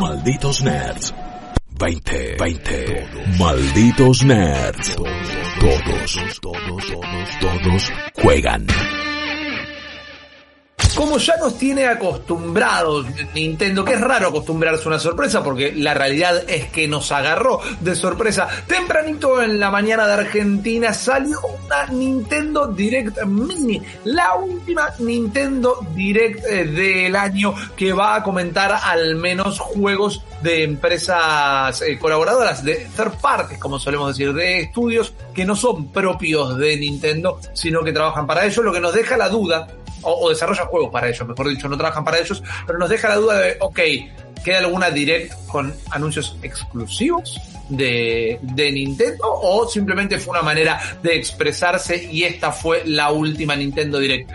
Malditos nerds. 20, 20. Malditos nerds. Todos, todos, todos, todos juegan. Como ya nos tiene acostumbrados Nintendo, que es raro acostumbrarse a una sorpresa porque la realidad es que nos agarró de sorpresa. Tempranito en la mañana de Argentina salió una Nintendo Direct Mini, la última Nintendo Direct eh, del año que va a comentar al menos juegos de empresas eh, colaboradoras, de third parties, como solemos decir, de estudios que no son propios de Nintendo, sino que trabajan para ello, lo que nos deja la duda o, o desarrollan juegos para ellos, mejor dicho, no trabajan para ellos, pero nos deja la duda de, ok, ¿queda alguna direct con anuncios exclusivos de, de Nintendo o simplemente fue una manera de expresarse y esta fue la última Nintendo Direct?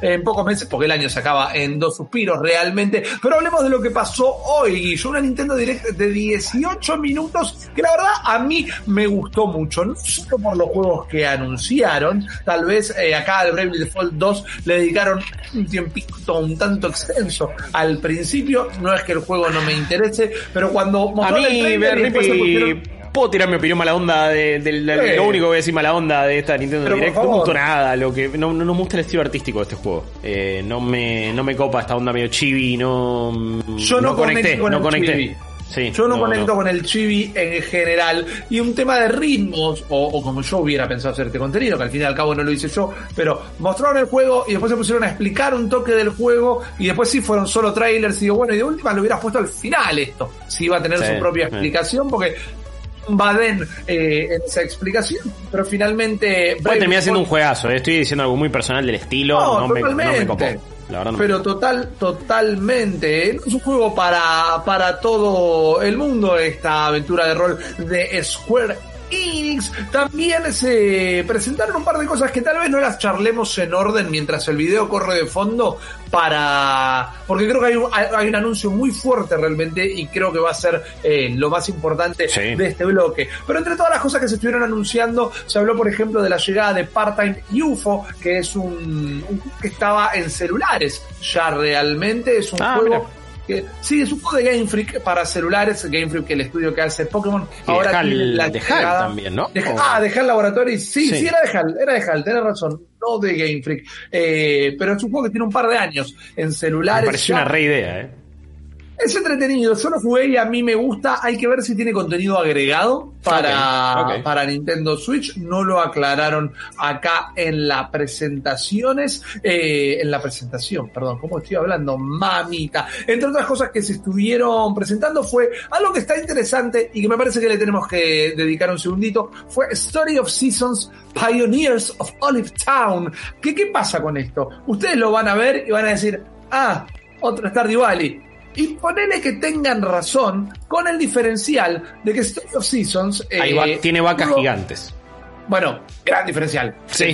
En pocos meses, porque el año se acaba en dos suspiros realmente, pero hablemos de lo que pasó hoy, Yo Una Nintendo Direct de 18 minutos, que la verdad a mí me gustó mucho, no solo por los juegos que anunciaron, tal vez eh, acá al Bravely Default 2 le dedicaron un tiempito un tanto extenso al principio, no es que el juego no me interese, pero cuando a mí, el trailer, puedo tirar mi opinión mala onda de, lo único que voy a decir mala onda de esta Nintendo Direct. No me gustó nada, lo que no, no, nos gusta el estilo artístico de este juego. Eh, no me no me copa esta onda medio chibi, no Yo no, conecté, no conecté. yo no, conecto con el chibi en general. Y un tema de ritmos, o, como yo hubiera pensado hacer este contenido, que al fin y al cabo no lo hice yo, pero mostraron el juego y después se pusieron a explicar un toque del juego y después sí fueron solo trailers y digo, bueno, y de última lo hubieras puesto al final esto, si iba a tener su propia explicación, porque Baden eh, en esa explicación, pero finalmente... Puede terminar siendo un juegazo, eh. estoy diciendo algo muy personal del estilo, no, me, pero total, totalmente. Es un juego para, para todo el mundo, esta aventura de rol de Square Enix. También se presentaron un par de cosas que tal vez no las charlemos en orden mientras el video corre de fondo para... Porque creo que hay un, hay un anuncio muy fuerte realmente y creo que va a ser eh, lo más importante de este bloque. Pero entre todas las cosas que se estuvieron anunciando, se habló por ejemplo de la llegada de Part-Time UFO, que es un, un que estaba en celulares ya realmente. Es un ah, juego sí, es un juego de Game Freak para celulares, Game Freak, que el estudio que hace Pokémon. ahora tiene la de HAL también, ¿no? ah, de HAL Laboratories, sí, sí, era de HAL, era de HAL, tenés razón, no de Game Freak. Eh, pero es un juego que tiene un par de años en celulares. Me pareció una re idea, ¿eh? Es entretenido, solo jugué y a mí me gusta. Hay que ver si tiene contenido agregado para, para Nintendo Switch. No lo aclararon acá en la presentaciones, eh, en la presentación, perdón, ¿cómo estoy hablando? Mamita. Entre otras cosas que se estuvieron presentando fue algo que está interesante y que me parece que le tenemos que dedicar un segundito. Fue Story of Seasons Pioneers of Olive Town. ¿Qué, qué pasa con esto? Ustedes lo van a ver y van a decir, ah, otro Stardew Valley y ponele que tengan razón con el diferencial de que Story of Seasons. Eh, tiene vacas gigantes. Bueno, gran diferencial sí.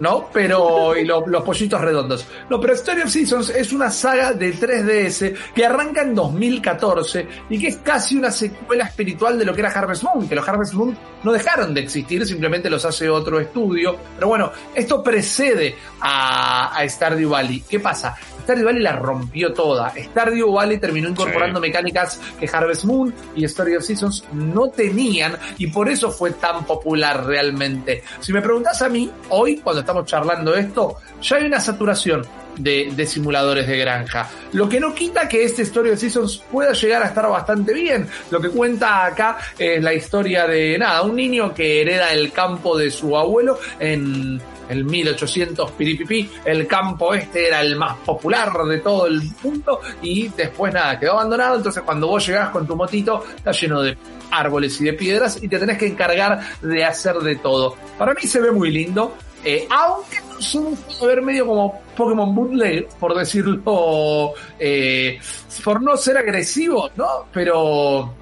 ¿no? Pero, y los pollitos redondos. No, pero Story of Seasons es una saga de 3DS que arranca en 2014 y que es casi una secuela espiritual de lo que era Harvest Moon, que los Harvest Moon no dejaron de existir, simplemente los hace otro estudio. Pero bueno, esto precede a, a Stardew Valley. ¿Qué pasa? Stardew Valley la rompió toda. Stardew Valley terminó incorporando mecánicas que Harvest Moon y Story of Seasons no tenían y por eso fue tan popular realmente. Si me preguntas a mí, hoy cuando estamos charlando esto, ya hay una saturación de, simuladores de granja. Lo que no quita que este Story of Seasons pueda llegar a estar bastante bien. Lo que cuenta acá es la historia de nada, un niño que hereda el campo de su abuelo en el 1800 piripipi, el campo este era el más popular de todo el mundo y después nada, quedó abandonado, entonces cuando vos llegás con tu motito está lleno de árboles y de piedras y te tenés que encargar de hacer de todo. Para mí se ve muy lindo, eh, aunque no a ver medio como Pokémon Bootleg, por decirlo, eh, por no ser agresivo, ¿no? Pero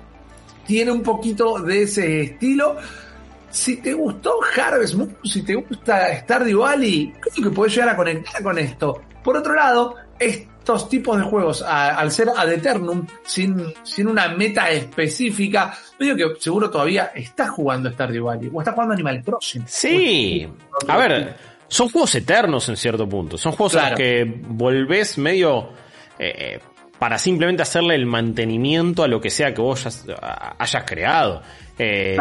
tiene un poquito de ese estilo si te gustó Harvest Moon, si te gusta Stardew Valley, creo que puedes llegar a conectar con esto. Por otro lado, estos tipos de juegos, al ser ad eternum, sin, sin una meta específica, digo que seguro todavía estás jugando Stardew Valley o estás jugando Animal Crossing. Sí, a ver, son juegos eternos en cierto punto. Son juegos que volvés medio... Eh, para simplemente hacerle el mantenimiento a lo que sea que vos hayas, creado. Eh,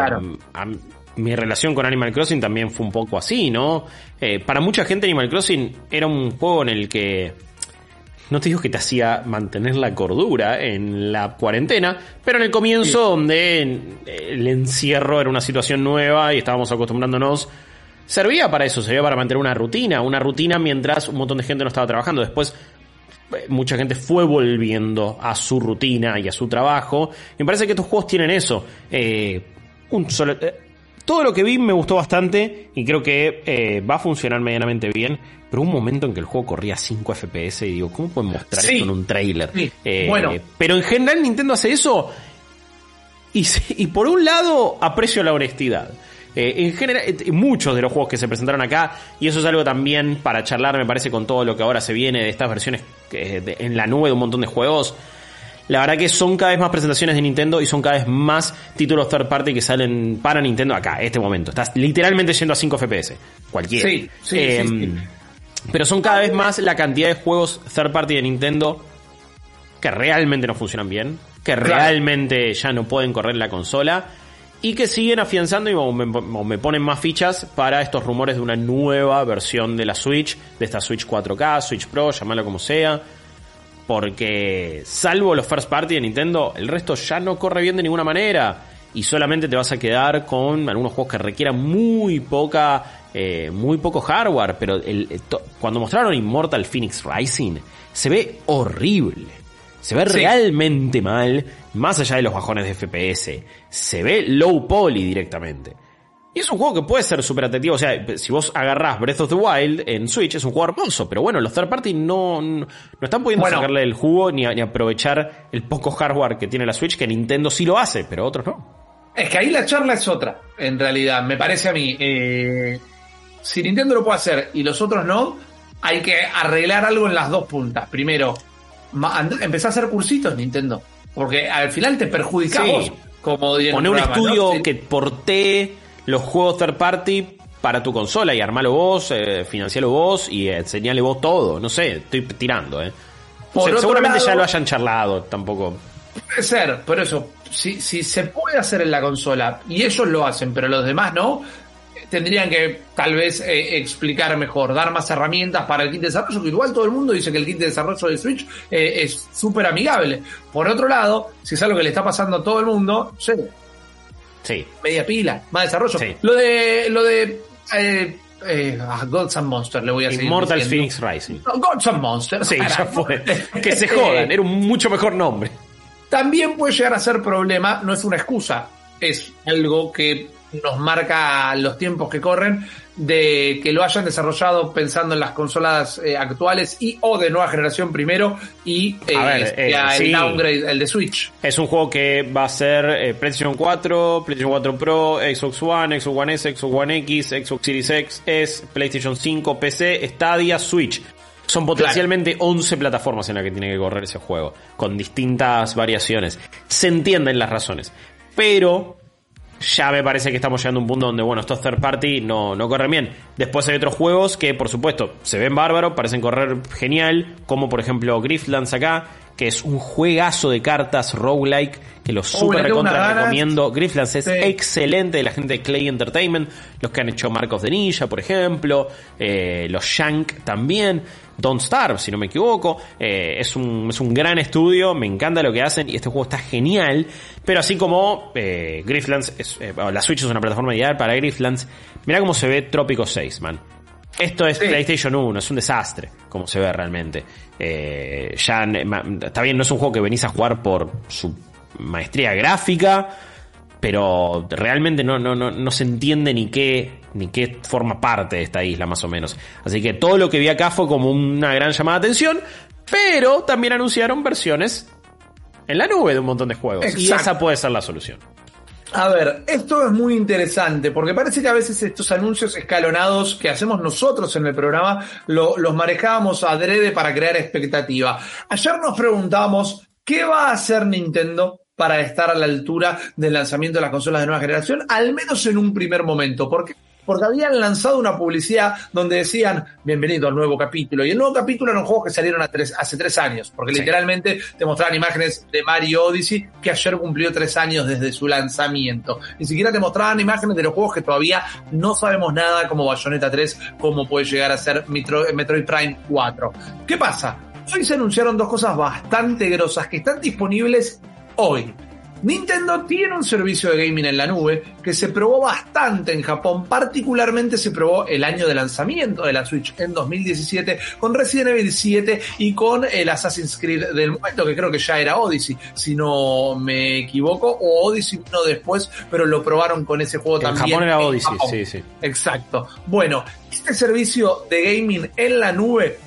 mi relación con Animal Crossing también fue un poco así, ¿no? Eh, para mucha gente Animal Crossing era un juego en el que no te digo que te hacía mantener la cordura en la cuarentena, pero en el comienzo donde el encierro era una situación nueva y estábamos acostumbrándonos, servía para eso, servía para mantener una rutina, una rutina mientras un montón de gente no estaba trabajando. Después eh, mucha gente fue volviendo a su rutina y a su trabajo. Y me parece que estos juegos tienen eso. Eh, un solo, eh, todo lo que vi me gustó bastante y creo que va a funcionar medianamente bien. Pero un momento en que el juego corría 5 FPS y digo, ¿cómo pueden mostrar esto en un trailer? bueno. Pero en general Nintendo hace eso. Y, y por un lado aprecio la honestidad. Eh, en general, eh, muchos de los juegos que se presentaron acá, y eso es algo también para charlar, me parece, con todo lo que ahora se viene de estas versiones eh, en la nube de un montón de juegos. La verdad que son cada vez más presentaciones de Nintendo y son cada vez más títulos third party que salen para Nintendo acá, en este momento. Estás literalmente yendo a 5 FPS. Cualquiera. Sí, sí, sí, Pero son cada vez más la cantidad de juegos third party de Nintendo que realmente no funcionan bien, que realmente ya no pueden correr la consola y que siguen afianzando y me, ponen más fichas para estos rumores de una nueva versión de la Switch, de esta Switch 4K, Switch Pro, llamarlo como sea. Porque salvo los first party de Nintendo, el resto ya no corre bien de ninguna manera. Y solamente te vas a quedar con algunos juegos que requieran muy poca, eh, muy poco hardware. Pero el, cuando mostraron Immortal Phoenix Rising, se ve horrible. Se ve realmente mal, más allá de los bajones de FPS. Se ve low poly directamente. Y es un juego que puede ser súper atractivo. O sea, si vos agarrás Breath of the Wild en Switch, es un juego hermoso. Pero bueno, los third party no, no, están pudiendo sacarle el jugo ni, ni, aprovechar el poco hardware que tiene la Switch, que Nintendo sí lo hace, pero otros no. Es que ahí la charla es otra, en realidad, me parece a mí. Eh, si Nintendo lo puede hacer y los otros no, hay que arreglar algo en las dos puntas. Primero, empezá a hacer cursitos, Nintendo. Porque al final te perjudicamos. Como Poner un estudio que porte los juegos third party para tu consola y armalo vos, eh, financialo vos y enseñale vos todo. No sé, estoy tirando, ¿eh? seguramente ya lo hayan charlado, tampoco. Puede ser, pero eso, si, si se puede hacer en la consola y ellos lo hacen, pero los demás no, tendrían que tal vez eh, explicar mejor, dar más herramientas para el kit de desarrollo, que igual todo el mundo dice que el kit de desarrollo de Switch eh, es súper amigable. Por otro lado, si es algo que le está pasando a todo el mundo, sí. Sí. Media pila, más desarrollo. Lo de, lo de, eh, eh, Gods and Monsters, le voy a decir. Immortal Phoenix Rising. Gods and Monsters. Sí, ya fue. que se jodan, era un mucho mejor nombre. También puede llegar a ser problema, no es una excusa, es algo que nos marca los tiempos que corren de que lo hayan desarrollado pensando en las consolas eh, actuales y o de nueva generación primero y eh, eh, el downgrade, el de Switch. Es un juego que va a ser PlayStation 4, PlayStation 4 Pro, Xbox One, Xbox One S, Xbox One X, Xbox Series X, S, PlayStation 5, PC, Stadia, Switch. Son potencialmente 11 plataformas en las que tiene que correr ese juego, con distintas variaciones. Se entienden las razones. Pero ya me parece que estamos llegando a un punto donde, bueno, estos third party no, no corren bien. Después hay otros juegos que, por supuesto, se ven bárbaros, parecen correr genial, como por ejemplo Griftlands acá, que es un juegazo de cartas roguelike que lo super recontra recomiendo. Grifflands es excelente de la gente de Clay Entertainment, los que han hecho Marcos de Ninja, por ejemplo, eh, los Shank también. Don't Starve, si no me equivoco. Eh, es, un, es un gran estudio, me encanta lo que hacen y este juego está genial. Pero así como eh, Grifflands, es, la Switch es una plataforma ideal para Grifflands, mira cómo se ve Trópico 6, man. Esto es PlayStation 1, es un desastre, como se ve realmente. Eh, ya está bien, no es un juego que venís a jugar por su maestría gráfica, pero realmente no, no, no, no se entiende ni qué, ni qué forma parte de esta isla, más o menos. Así que todo lo que vi acá fue como una gran llamada de atención, pero también anunciaron versiones en la nube de un montón de juegos. Y esa puede ser la solución. A ver, esto es muy interesante porque parece que a veces estos anuncios escalonados que hacemos nosotros en el programa los manejábamos adrede para crear expectativa. Ayer nos preguntamos qué va a hacer Nintendo para estar a la altura del lanzamiento de las consolas de nueva generación, al menos en un primer momento, porque porque habían lanzado una publicidad donde decían, bienvenido al nuevo capítulo. Y el nuevo capítulo eran juegos que salieron hace tres años, porque literalmente te mostraban imágenes de Mario Odyssey, que ayer cumplió tres años desde su lanzamiento. Ni siquiera te mostraban imágenes de los juegos que todavía no sabemos nada, como Bayonetta 3, cómo puede llegar a ser Metroid Prime 4. ¿Qué pasa? Hoy se anunciaron dos cosas bastante grosas que están disponibles hoy. Nintendo tiene un servicio de gaming en la nube que se probó bastante en Japón, particularmente se probó el año de lanzamiento de la Switch en 2017 con Resident Evil 7 y con el Assassin's Creed del momento, que creo que ya era Odyssey, si no me equivoco, o Odyssey vino después, pero lo probaron con ese juego también. En Japón era Odyssey, sí, sí. Exacto. Bueno, este servicio de gaming en la nube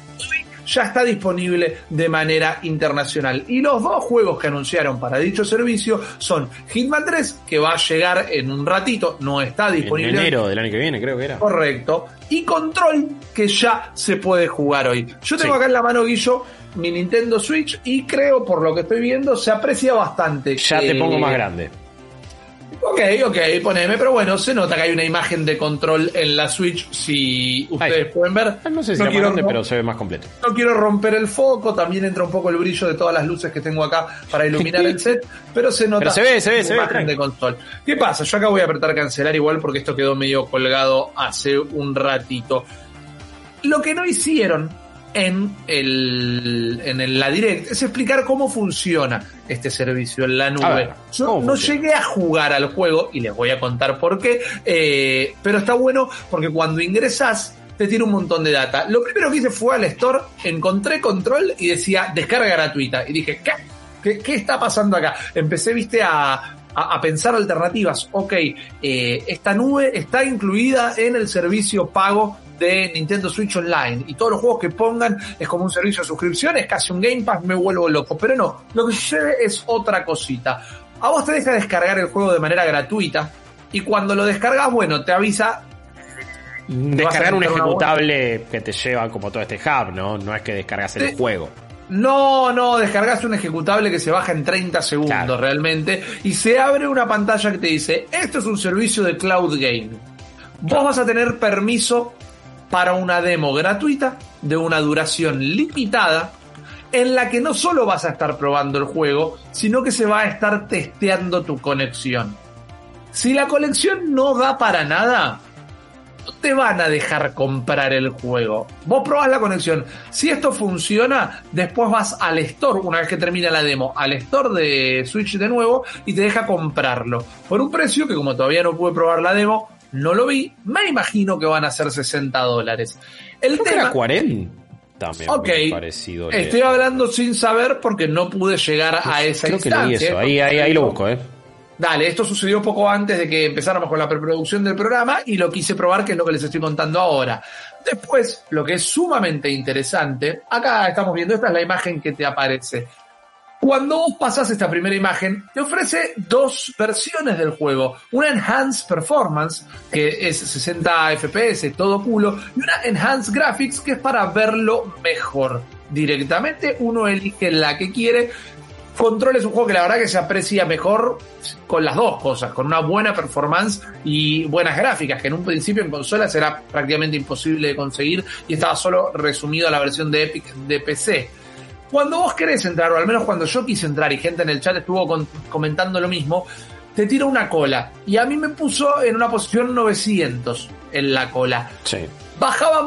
ya está disponible de manera internacional. Y los dos juegos que anunciaron para dicho servicio son Hitman 3, que va a llegar en un ratito, no está disponible. En enero del año que viene, creo que era. Correcto. Y Control, que ya se puede jugar hoy. Yo tengo acá en la mano, Guillo, mi Nintendo Switch y creo, por lo que estoy viendo, se aprecia bastante. Ya te pongo más grande. Ok, ok, poneme, pero bueno, se nota que hay una imagen de control en la Switch, si ustedes pueden ver. Ah, no sé si no quiero, pero se ve más completo. No quiero romper el foco, también entra un poco el brillo de todas las luces que tengo acá para iluminar el set, pero se nota pero se ve, se ve, se imagen de control. ¿Qué pasa? Yo acá voy a apretar cancelar igual porque esto quedó medio colgado hace un ratito. Lo que no hicieron en, el, en la Direct es explicar cómo funciona este servicio en la nube. Yo no llegué a jugar al juego y les voy a contar por qué, eh, pero está bueno porque cuando ingresas te tiene un montón de data. Lo primero que hice fue al store, encontré control y decía descarga gratuita. Y dije, ¿qué? ¿Qué, está pasando acá? Empecé, viste, a, a, pensar alternativas. Ok, eh, esta nube está incluida en el servicio pago de Nintendo Switch Online y todos los juegos que pongan es como un servicio de suscripción, es casi un Game Pass, me vuelvo loco. Pero no, lo que sucede es otra cosita. A vos te deja descargar el juego de manera gratuita y cuando lo descargas, bueno, te avisa descargar un ejecutable que te lleva como todo este hub, ¿no? No es que descargas el juego. No, no, descargas un ejecutable que se baja en 30 segundos realmente y se abre una pantalla que te dice, esto es un servicio de cloud game. Vos vas a tener permiso para una demo gratuita de una duración limitada en la que no solo vas a estar probando el juego, sino que se va a estar testeando tu conexión. Si la conexión no da para nada, no te van a dejar comprar el juego. Vos probás la conexión. Si esto funciona, después vas al store, una vez que termina la demo, al store de Switch de nuevo y te deja comprarlo. Por un precio que como todavía no pude probar la demo, no lo vi, me imagino que van a ser 60 dólares. El tema... Era 40 también ok, estoy hablando sin saber porque no pude llegar a esa Creo instancia. Que eso. Ahí, ahí, ahí lo busco, eh. Dale, esto sucedió poco antes de que empezáramos con la preproducción del programa y lo quise probar, que es lo que les estoy contando ahora. Después, lo que es sumamente interesante, acá estamos viendo, esta es la imagen que te aparece. Cuando vos pasas esta primera imagen, te ofrece dos versiones del juego. Una Enhanced Performance, que es 60 FPS, todo culo, y una Enhanced Graphics, que es para verlo mejor. Directamente uno elige la que quiere. Control es un juego que la verdad que se aprecia mejor con las dos cosas, con una buena performance y buenas gráficas, que en un principio en consolas era prácticamente imposible de conseguir y estaba solo resumido a la versión de Epic de PC. Cuando vos querés entrar, o al menos cuando yo quise entrar y gente en el chat estuvo comentando lo mismo, te tira una cola. Y a mí me puso en una posición 900 en la cola. Sí. Bajaba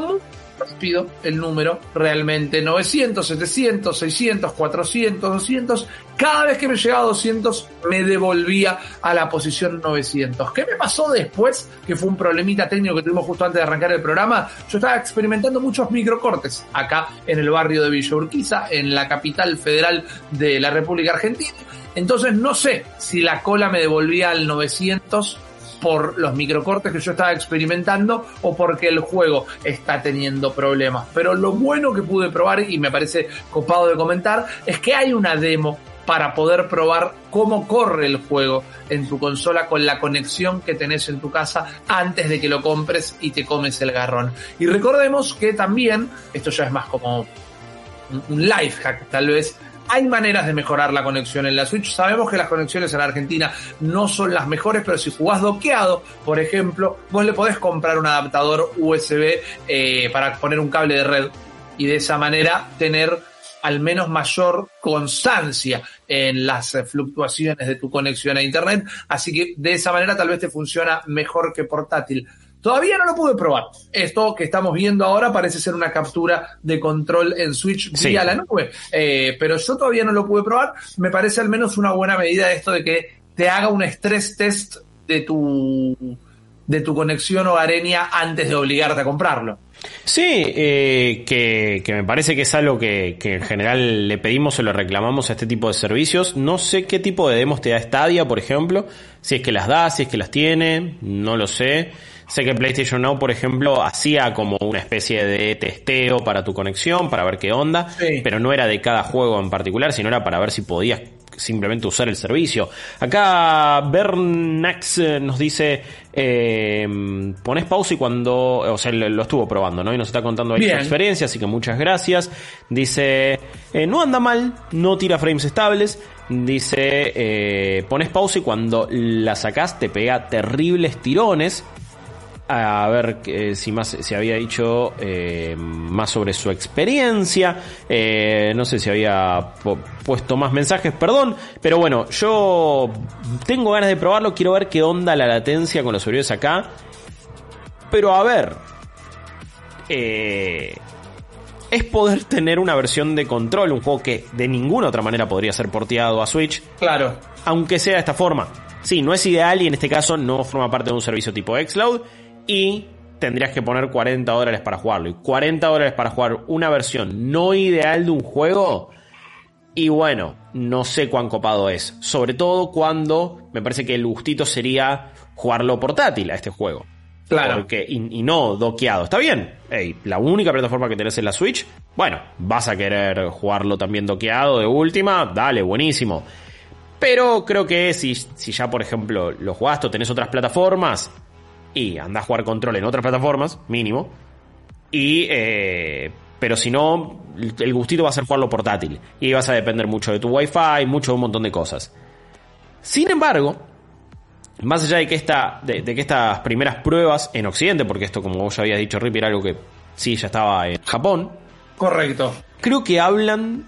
rápido el número, realmente 900, 700, 600, 400, 200. Cada vez que me llegaba a 200 me devolvía a la posición 900. ¿Qué me pasó después? Que fue un problemita técnico que tuvimos justo antes de arrancar el programa. Yo estaba experimentando muchos microcortes acá en el barrio de Villa Urquiza, en la capital federal de la República Argentina. Entonces no sé si la cola me devolvía al 900 por los microcortes que yo estaba experimentando o porque el juego está teniendo problemas. Pero lo bueno que pude probar y me parece copado de comentar es que hay una demo para poder probar cómo corre el juego en tu consola con la conexión que tenés en tu casa antes de que lo compres y te comes el garrón. Y recordemos que también, esto ya es más como un life hack tal vez, Hay maneras de mejorar la conexión en la Switch. Sabemos que las conexiones en Argentina no son las mejores, pero si jugás doqueado, por ejemplo, vos le podés comprar un adaptador USB eh, para poner un cable de red y de esa manera tener al menos mayor constancia en las fluctuaciones de tu conexión a Internet. Así que de esa manera tal vez te funciona mejor que portátil. Todavía no lo pude probar. Esto que estamos viendo ahora parece ser una captura de control en Switch vía la nube. Eh, pero yo todavía no lo pude probar. Me parece al menos una buena medida esto de que te haga un stress test de tu, de tu conexión hogareña antes de obligarte a comprarlo. Sí, eh, que, que, me parece que es algo que, que, en general le pedimos o le reclamamos a este tipo de servicios. No sé qué tipo de demos te da Stadia, por ejemplo. Si es que las da, si es que las tiene, no lo sé. Sé que PlayStation Now, por ejemplo, hacía como una especie de testeo para tu conexión, para ver qué onda, pero no era de cada juego en particular, sino era para ver si podías simplemente usar el servicio. Acá Bernax eh, nos dice, eh, pones pausa y cuando, o sea, lo, estuvo probando, ¿no? Y nos está contando ahí su experiencia, así que muchas gracias. Dice, eh, no anda mal, no tira frames estables. Dice, eh, pones pausa y cuando la sacás te pega terribles tirones a ver eh, si más se había dicho eh, más sobre su experiencia. Eh, no sé si había puesto más mensajes, perdón. Pero bueno, yo tengo ganas de probarlo. Quiero ver qué onda la latencia con los servidores acá. Pero a ver. es poder tener una versión de control, un juego que de ninguna otra manera podría ser porteado a Switch. Claro. Aunque sea de esta forma. Sí, no es ideal y en este caso no forma parte de un servicio tipo Xcloud y tendrías que poner 40 dólares para jugarlo. Y 40 dólares para jugar una versión no ideal de un juego. Y bueno, no sé cuán copado es. Sobre todo cuando me parece que el gustito sería jugarlo portátil a este juego. Claro. Porque, y, no doqueado. Está bien. la única plataforma que tenés es la Switch. Bueno, vas a querer jugarlo también doqueado de última. Dale, buenísimo. Pero creo que si, si ya, por ejemplo, lo jugaste o tenés otras plataformas, y anda a jugar control en otras plataformas, mínimo. Y, eh, pero si no, el gustito va a ser jugarlo portátil. Y vas a depender mucho de tu wifi, mucho de un montón de cosas. Sin embargo, más allá de que, esta, de, que estas primeras pruebas en Occidente, porque esto, como vos ya habías dicho, Rip, era algo que sí ya estaba en Japón. Correcto. Creo que hablan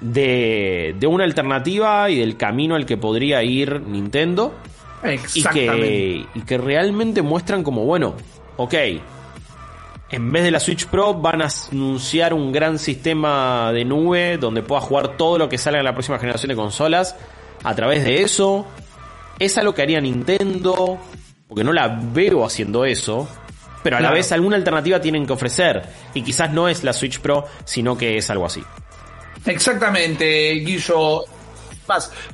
de, de una alternativa y del camino al que podría ir Nintendo y que, y que realmente muestran como, bueno, ok, en vez de la Switch Pro van a anunciar un gran sistema de nube donde puedas jugar todo lo que salga en la próxima generación de consolas a través de eso. Es algo que haría Nintendo, porque no la veo haciendo eso, pero a la vez alguna alternativa tienen que ofrecer. Y quizás no es la Switch Pro, sino que es algo así. Exactamente, Guillo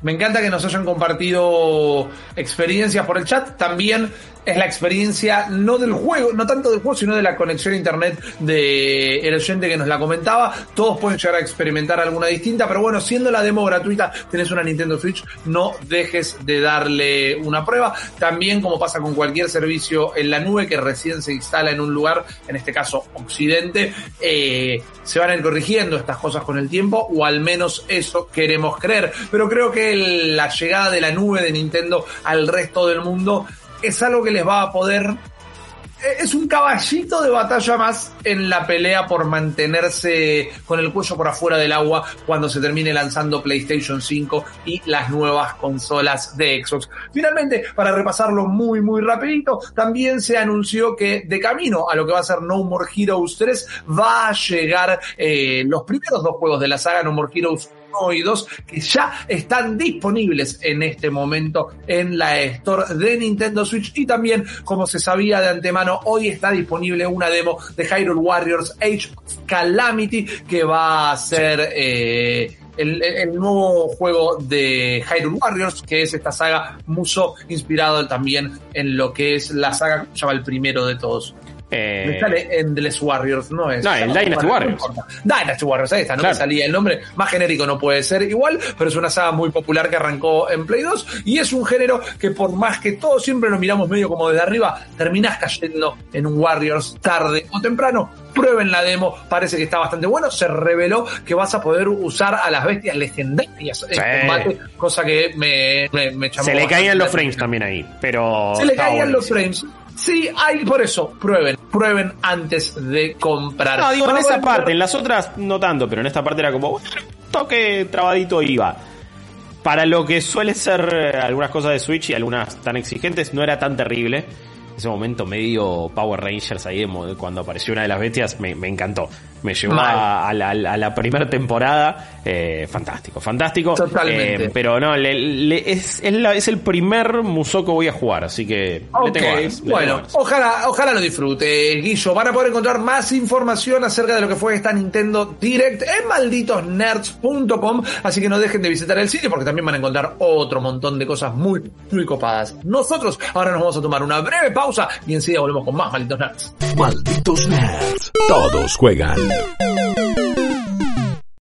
me encanta que nos hayan compartido experiencias por el chat. También es la experiencia no del juego, no tanto del juego, sino de la conexión a internet de el oyente que nos la comentaba. Todos pueden llegar a experimentar alguna distinta, pero bueno, siendo la demo gratuita, tenés una Nintendo Switch, no dejes de darle una prueba. También, como pasa con cualquier servicio en la nube que recién se instala en un lugar, en este caso Occidente, eh, se van a ir corrigiendo estas cosas con el tiempo, o al menos eso queremos creer. Pero creo que la llegada de la nube de Nintendo al resto del mundo es algo que les va a poder eh, es un caballito de batalla más en la pelea por mantenerse con el cuello por afuera del agua cuando se termine lanzando PlayStation 5 y las nuevas consolas de Xbox. Finalmente, para repasarlo muy muy rapidito, también se anunció que de camino a lo que va a ser No More Heroes 3 va a llegar eh, los primeros dos juegos de la saga No More Heroes que ya están disponibles en este momento en la Store de Nintendo Switch y también, como se sabía de antemano, hoy está disponible una demo de Hyrule Warriors Age Calamity que va a ser eh, el, nuevo juego de Hyrule Warriors, que es esta saga Muso, inspirado también en lo que es la saga que llama el primero de todos. Eh... Me sale Endless Warriors, no es. No, el Dynasty Warriors. Dynasty Warriors, ahí está, no me salía el nombre. Más genérico no puede ser igual, pero es una saga muy popular que arrancó en Play 2 y es un género que por más que todos siempre lo miramos medio como desde arriba, terminás cayendo en un Warriors tarde o temprano prueben la demo, parece que está bastante bueno. Se reveló que vas a poder usar a las bestias legendarias en combate, cosa que me, me, Se le caían los frames también ahí, pero. Se le caían los frames. Sí, hay por eso, prueben, prueben antes de comprar. No, digo, en esa parte, en las otras no tanto, pero en esta parte era como, toque trabadito iba. Para lo que suele ser eh, algunas cosas de Switch y algunas tan exigentes, no era tan terrible ese momento medio Power Rangers ahí cuando apareció una de las bestias me, encantó. Me llevó a, la, primera temporada. Eh, fantástico, fantástico. Totalmente. Eh, pero no, es, es, el primer museo que voy a jugar, así que Bueno, ojalá, ojalá lo disfrute, Guillo. Van a poder encontrar más información acerca de lo que fue esta Nintendo Direct en malditosnerds.com. Así que no dejen de visitar el sitio porque también van a encontrar otro montón de cosas muy, muy copadas. Nosotros ahora nos vamos a tomar una breve pausa y enseguida volvemos con más Malditos Nerds. Malditos Nerds. Todos juegan. Thank you.